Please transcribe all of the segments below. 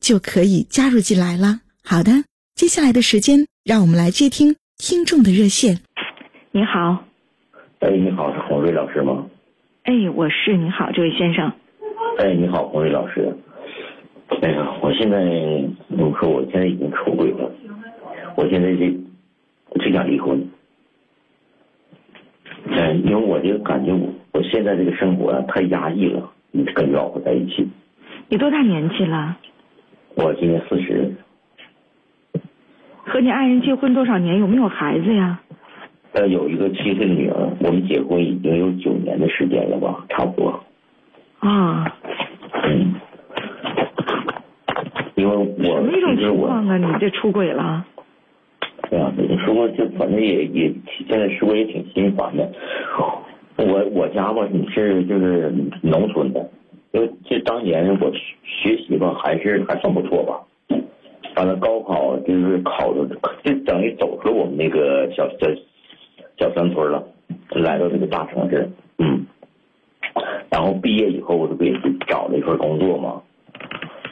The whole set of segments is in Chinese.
就可以加入进来了。好的，接下来的时间，让我们来接听听众的热线。你好，哎，你好，是洪瑞老师吗？哎，我是。你好，这位先生。哎，你好，洪瑞老师。哎呀，我现在，我说我现在已经出轨了，我现在就就想离婚。嗯，因为我就感觉我我现在这个生活啊太压抑了，跟老婆在一起。你多大年纪了？我今年四十。和你爱人结婚多少年？有没有孩子呀？呃，有一个七岁的女儿。我们结婚已经有九年的时间了吧，差不多。啊。嗯。因为我什么一种情况啊？你这出轨了？对呀，你说就反正也也现在说也挺心烦的。我我家吧，你是就是农村的。因为这当年我学习吧，还是还算不错吧。完了高考就是考的，就等于走出我们那个小小小山村了，来到这个大城市。嗯。然后毕业以后，我就给找了一份工作嘛。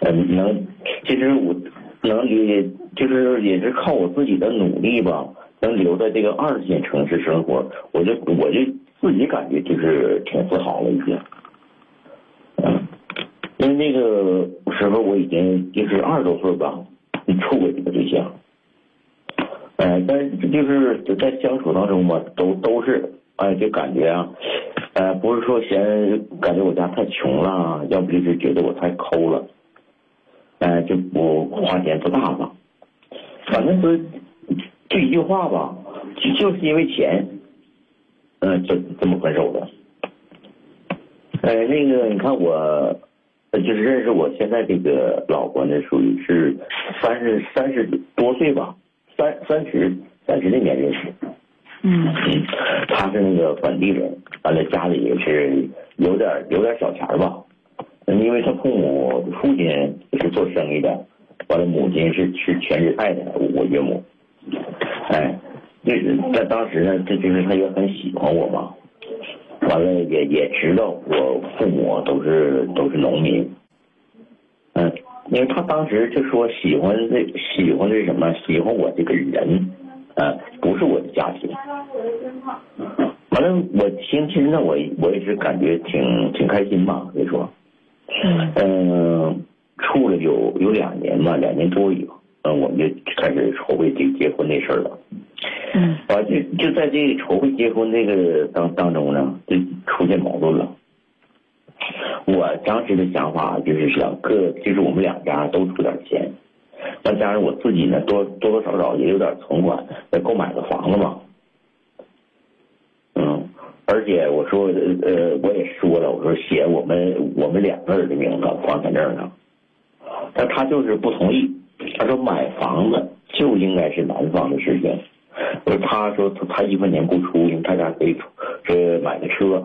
嗯，能，其实我能也，就是也是靠我自己的努力吧，能留在这个二线城市生活，我就我就自己感觉就是挺自豪了已经。因为那个时候我已经就是二十多岁吧，处过几个对象，哎，但是就是在相处当中嘛，都都是哎，就感觉啊，呃，不是说嫌感觉我家太穷了，要不就是觉得我太抠了，哎，就不花钱不大方，反正是就一句话吧，就就是因为钱，嗯，这这么分手的。哎，那个你看我。就是认识我现在这个老婆呢，属于是三十三十多岁吧，三三十三十那年认识。嗯嗯，他是那个本地人，完了家里也是有点有点小钱吧。因为他父母父亲是做生意的，完了母亲是是全职太太，我岳母。哎，那在当时呢，这就是他也很喜欢我嘛。完了也也知道我父母都是都是农民，嗯，因为他当时就说喜欢这喜欢这什么？喜欢我这个人，嗯，不是我的家庭。完了，我听听着我我也是感觉挺挺开心吧，可以说，嗯，处了有有两年吧，两年多以后，嗯，我们就开始筹备这结婚那事儿了。嗯，完就就在这个筹备结婚这个当当中呢，就出现矛盾了。我当时的想法就是想各，就是我们两家都出点钱，再加上我自己呢，多多多少少也有点存款，再购买个房子嘛。嗯，而且我说呃，我也说了，我说写我们我们两个人的名字房产证上，但他就是不同意，他说买房子就应该是男方的事情。就他说他他一分钱不出，因为他家可以出，这买个车，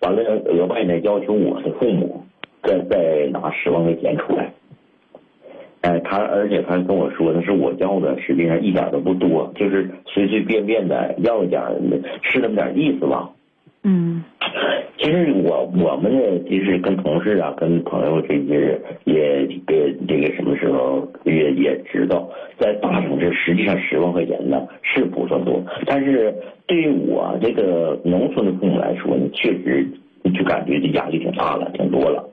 完了额外呢要求我的父母再再拿十万块钱出来。哎，他而且他跟我说的是我要的，实际上一点都不多，就是随随便便的要一点，是那么点意思吧。嗯。其实我我们呢，就是跟同事啊，跟朋友这些也呃这个什么时候也也知道，在大城市实际上十万块钱呢是不算多，但是对于我这个农村的父母来说呢，确实就感觉这压力挺大了，挺多了。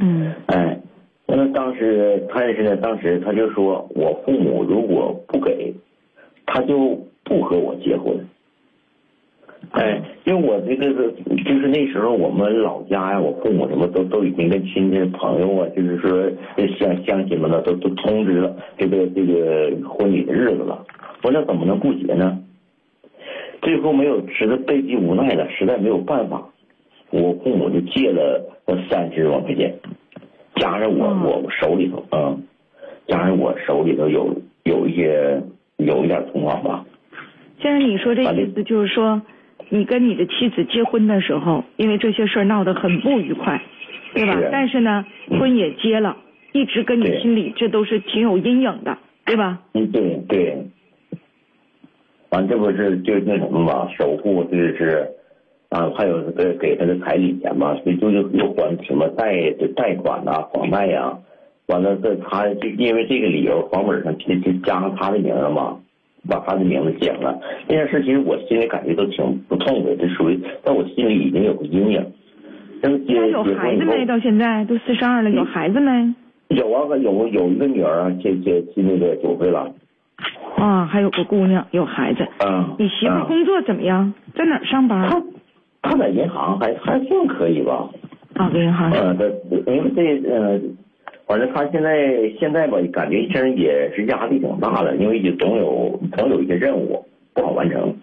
嗯。哎，那当时他也是呢，当时他就说我父母如果不给，他就不和我结婚。哎，因为我这个是就是那时候我们老家呀，我父母什么都都已经跟亲戚朋友啊，就是说乡乡亲们呢都都通知了这个这个婚礼的日子了。我那怎么能不结呢？最后没有，实在被逼无奈了，实在没有办法，我父母就借了三十万块钱，加上我我手里头啊，加上我手里头有有一些有一点存款吧。先生，你说这意思就是说，你跟你的妻子结婚的时候，因为这些事儿闹得很不愉快，对吧？是但是呢，婚也结了，一直跟你心里这都是挺有阴影的，对吧？嗯，对对。完，这不是就那什么嘛，守护就是，啊，还有呃给他的彩礼钱嘛，所以就又又还什么贷贷款呐、房贷呀、完了这他就因为这个理由，房本上就就加上他的名了嘛，把他的名字讲了。这件事其实我心里感觉都挺不痛快，这属于在我心里已经有个阴影。那么结他有孩子没？到现在都四十二了，有孩子没？有啊，有有一个女儿啊，这这这那个九岁了，啊，还有个姑娘，有孩子。嗯。你媳妇工作怎么样？在哪儿上班？他他在银行还还算可以吧？啊，在银行上。呃，这因为这呃，反正他现在现在吧，感觉现在也是压力挺大的，因为也总有总有一些任务不好完成。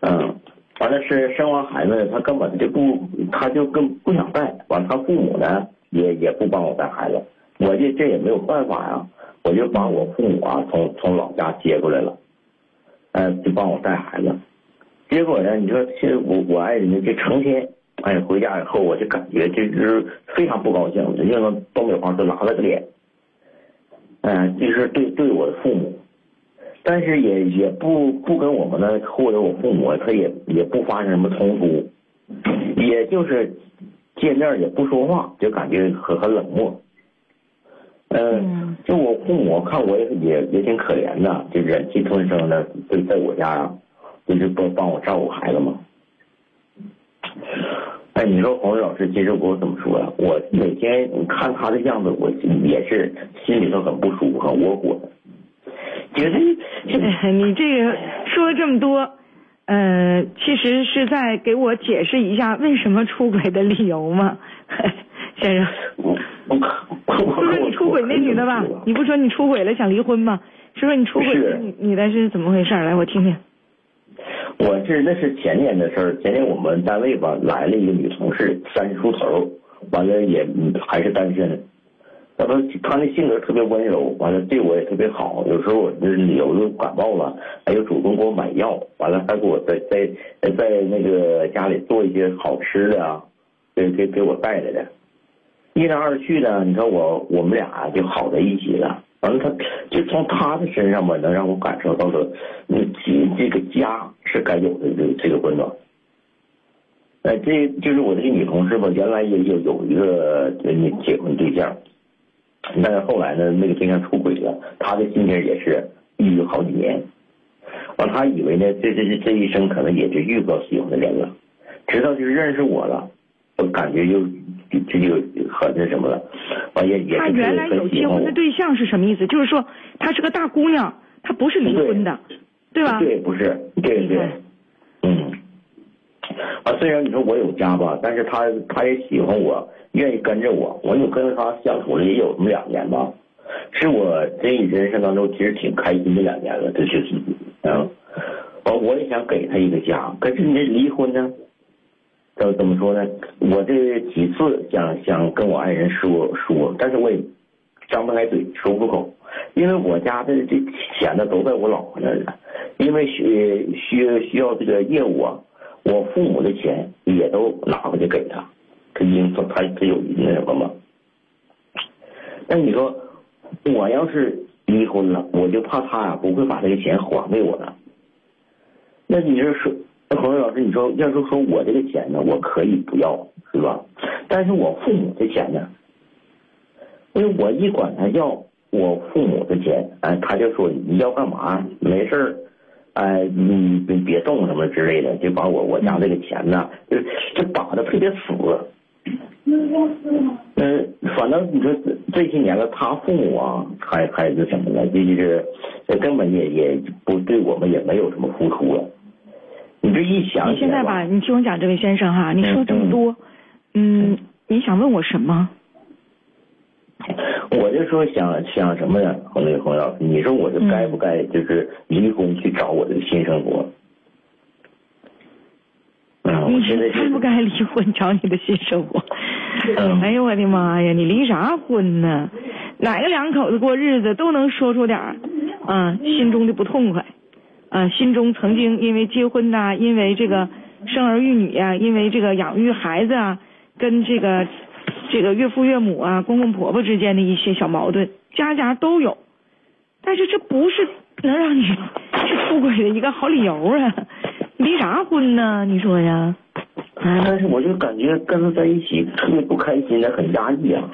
嗯，完了是生完孩子，他根本就不，他就更不想带。完了他父母呢也也不帮我带孩子，我这这也没有办法呀，我就把我父母啊从从老家接过来了，嗯，就帮我带孩子。结果呢，你说其实我我爱人呢，这成天，哎，回家以后我就感觉这就是非常不高兴，人家那东北话就拉了个脸，嗯、就是对对我的父母，但是也也不不跟我们呢或者我父母，他也也不发生什么冲突，也就是见面也不说话，就感觉很很冷漠。呃嗯，就我父母看我也也也挺可怜的，就忍气吞声的，就在我家啊，就是帮帮我照顾孩子嘛。哎，你说黄老师，其实我怎么说呀、我每天看他的样子，我也是心里头很不舒服，很窝火的。觉得你这个说了这么多，呃，其实是在给我解释一下为什么出轨的理由吗？先生，我我我说说你出轨那女的吧，你不说你出轨了想离婚吗？说说你出轨是那女女的是怎么回事？来，我听听。我是那是前年的事儿，前年我们单位吧来了一个女同事，三十出头，完了也还是单身。完了，她那性格特别温柔，完了对我也特别好。有时候我这有时候感冒了，还有主动给我买药，完了还给我在在在那个家里做一些好吃的啊，给给给我带来的。一来二去呢，你看我我们俩就好在一起了。完了，他就从他的身上吧，能让我感受到了，这这个家是该有的这这个温暖。哎，这就是我这个女同事吧，原来也有有一个结婚对象，但是后来呢，那个对象出轨了，她的心情也是抑郁好几年。完，她以为呢，这这这这一生可能也就遇不到喜欢的人了，直到就是认识我了，我感觉就这就很那什么了，完也也是她原来有结婚的。对象是什么意思？就是说她是个大姑娘，她不是离婚的，对吧？对，不是，对对，嗯，啊，虽然你说我有家吧，但是他他也喜欢我，愿意跟着我，我就跟着他相处了也有这么两年吧，是我这一人生当中其实挺开心的两年了，这就是，嗯，完我也想给他一个家，可是你这离婚呢，怎怎么说呢？我这几次想想跟我爱人说说，但是我也张不开嘴，说不出口，因为我家的这钱呢都在我老婆那儿呢，因为需需需要这个业务啊，我父母的钱也都拿回去给他，他因他他他有那什么嘛。那你说，我要是离婚了，我就怕他呀不会把这个钱还给我了。那你说说，那洪老师，你说要是说我这个钱呢，我可以不要，是吧？但是我父母的钱呢，因为我一管他要我父母的钱，哎，他就说你要干嘛？没事儿，哎，你你别动什么之类的，就把我我家这个钱呢，就就打的特别死。嗯，反正你说这这些年了，他父母啊，还还是什么呢？这就是根本也也不对我们也没有什么付出了。你这一想你现在吧，你听我讲，这位先生哈，你说这么多，嗯，你想问我什么？我就说想想什么呀？洪磊洪老师，你说我这该不该就是离婚去找我的新生活？你该不该离婚找你的新生活？哎呦我的妈呀！你离啥婚呢？哪个两口子过日子都能说出点儿啊心中的不痛快啊，心中曾经因为结婚呐，因为这个生儿育女呀，因为这个养育孩子啊，跟这个这个岳父岳母啊、公公婆婆之间的一些小矛盾，家家都有。但是这不是能让你 去出轨的一个好理由啊！离啥婚呢？你说呀？但是我就感觉跟他在一起特别不开心，很压抑啊。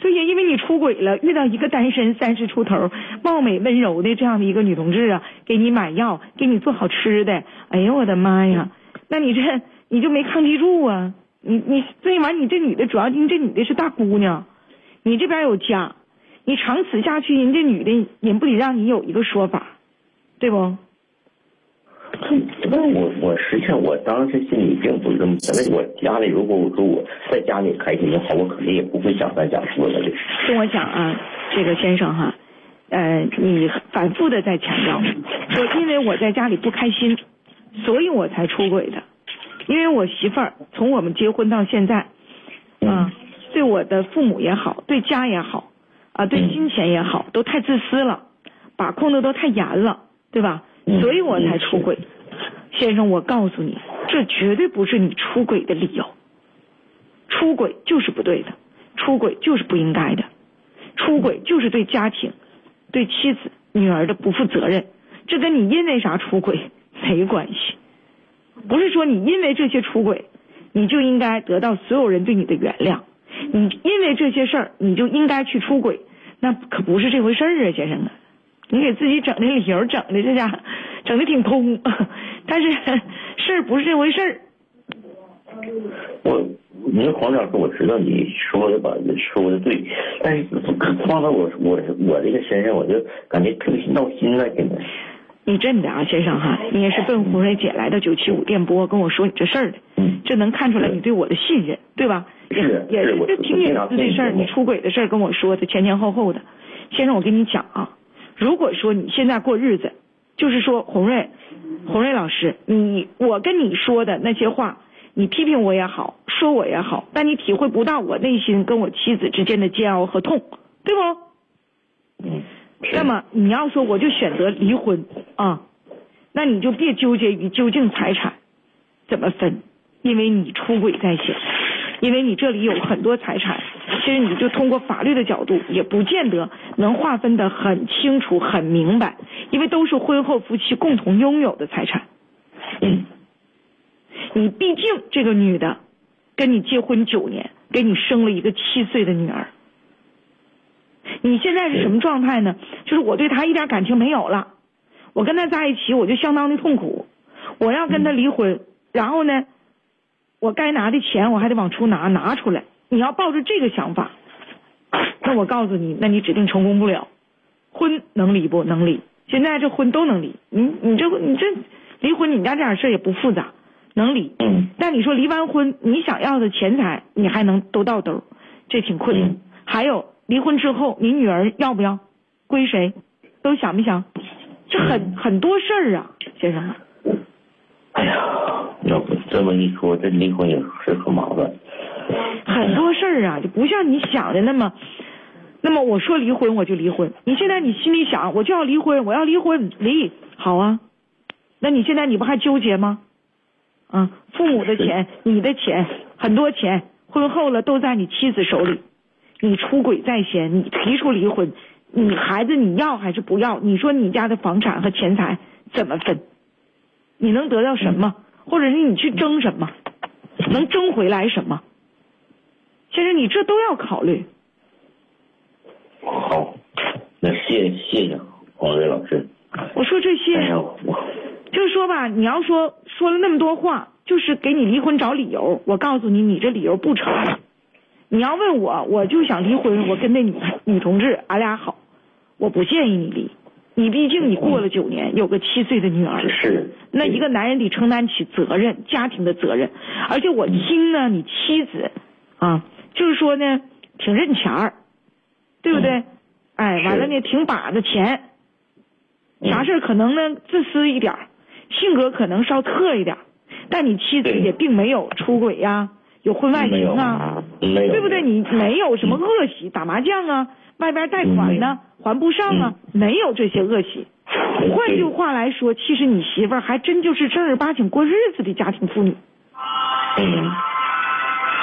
对呀，因为你出轨了，遇到一个单身三十出头、貌美温柔的这样的一个女同志啊，给你买药，给你做好吃的。哎呦我的妈呀！那你这你就没抗击住啊？你你最起码你这女的主要因为这女的是大姑娘，你这边有家，你长此下去，人这女的人不得让你有一个说法，对不？那我我实际上我当时心里并不是这么想。那我家里如果我说我在家里开心的话，我肯定也不会想三想四的。听我讲啊，这个先生哈，呃，你反复的在强调说，因为我在家里不开心，所以我才出轨的。因为我媳妇儿从我们结婚到现在，啊，对我的父母也好，对家也好，啊，对金钱也好，都太自私了，把控的都太严了，对吧？所以我才出轨，先生，我告诉你，这绝对不是你出轨的理由。出轨就是不对的，出轨就是不应该的，出轨就是对家庭、对妻子、女儿的不负责任。这跟你因为啥出轨没关系，不是说你因为这些出轨，你就应该得到所有人对你的原谅。你因为这些事儿，你就应该去出轨，那可不是这回事儿啊，先生啊。你给自己整的理由整的这家整的挺通，但是 事儿不是这回事儿。我，您黄老师，我知道你说的吧，说的对，但是放到我我我这个身上，我就感觉特别闹心了，现在。你真的啊，先生哈，你也是奔红瑞姐来的九七五电波跟我说你这事儿的，这能看出来你对我的信任，对吧？是也是这挺隐私的事儿，你出轨的事儿跟我说的前前后后的，先生我跟你讲啊。如果说你现在过日子，就是说红瑞，红瑞老师，你我跟你说的那些话，你批评我也好，说我也好，但你体会不到我内心跟我妻子之间的煎熬和痛，对不？嗯。那么你要说我就选择离婚啊，那你就别纠结于究竟财产怎么分，因为你出轨在先。因为你这里有很多财产，其实你就通过法律的角度，也不见得能划分的很清楚、很明白，因为都是婚后夫妻共同拥有的财产。嗯，你毕竟这个女的跟你结婚九年，给你生了一个七岁的女儿，你现在是什么状态呢？就是我对她一点感情没有了，我跟他在一起我就相当的痛苦，我要跟他离婚，然后呢？我该拿的钱我还得往出拿，拿出来。你要抱着这个想法，那我告诉你，那你指定成功不了。婚能离不能离？现在这婚都能离。你你这你这离婚，你家这点事也不复杂，能离。嗯。但你说离完婚，你想要的钱财你还能都到兜，这挺困难。还有离婚之后，你女儿要不要？归谁？都想没想？这很很多事儿啊，先生。哎呀，要不这么一说，这离婚也是很麻烦。很多事儿啊，就不像你想的那么，那么我说离婚我就离婚。你现在你心里想，我就要离婚，我要离婚，离好啊。那你现在你不还纠结吗？啊，父母的钱，你的钱，很多钱，婚后了都在你妻子手里。你出轨在先，你提出离婚，你孩子你要还是不要？你说你家的房产和钱财怎么分？你能得到什么，或者是你去争什么，能争回来什么？先生，你这都要考虑。好，那谢谢谢黄瑞老师。我说这些，就是说吧，你要说说了那么多话，就是给你离婚找理由。我告诉你，你这理由不成，你要问我，我就想离婚，我跟那女女同志，俺俩好，我不建议你离。你毕竟你过了九年，有个七岁的女儿，是那一个男人得承担起责任，家庭的责任。而且我听呢，你妻子啊，就是说呢，挺认钱儿，对不对？哎，完了呢，挺把着钱，啥事儿可能呢自私一点儿，性格可能稍特一点儿，但你妻子也并没有出轨呀、有婚外情啊，没有，对不对？你没有什么恶习，打麻将啊，外边贷款呢，还不上啊，没有这些恶习。换句话来说，其实你媳妇儿还真就是正儿八经过日子的家庭妇女。嗯，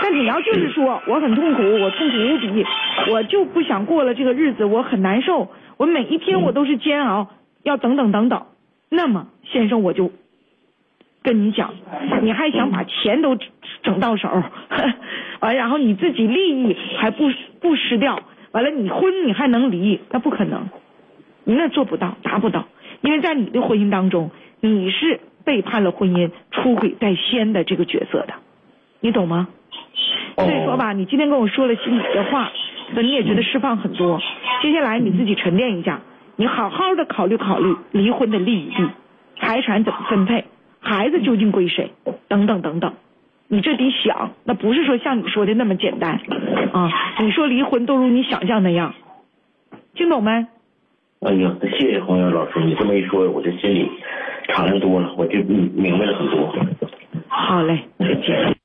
但你要就是说我很痛苦，我痛苦无比，我就不想过了这个日子，我很难受，我每一天我都是煎熬，要等等等等。那么，先生，我就跟你讲，你还想把钱都整到手，完，然后你自己利益还不不失掉，完了你婚你还能离，那不可能，你那做不到，达不到，因为在你的婚姻当中，你是背叛了婚姻、出轨在先的这个角色的，你懂吗？哦所以说吧，你今天跟我说了心里的话，那你也觉得释放很多。接下来你自己沉淀一下，你好好的考虑考虑离婚的利与弊，财产怎么分配，孩子究竟归谁，等等等等。你这得想，那不是说像你说的那么简单啊！你说离婚都如你想象那样，听懂没？哎呀，谢谢洪源老师，你这么一说，我这心里敞亮多了，我就嗯明白了很多。好嘞，再见。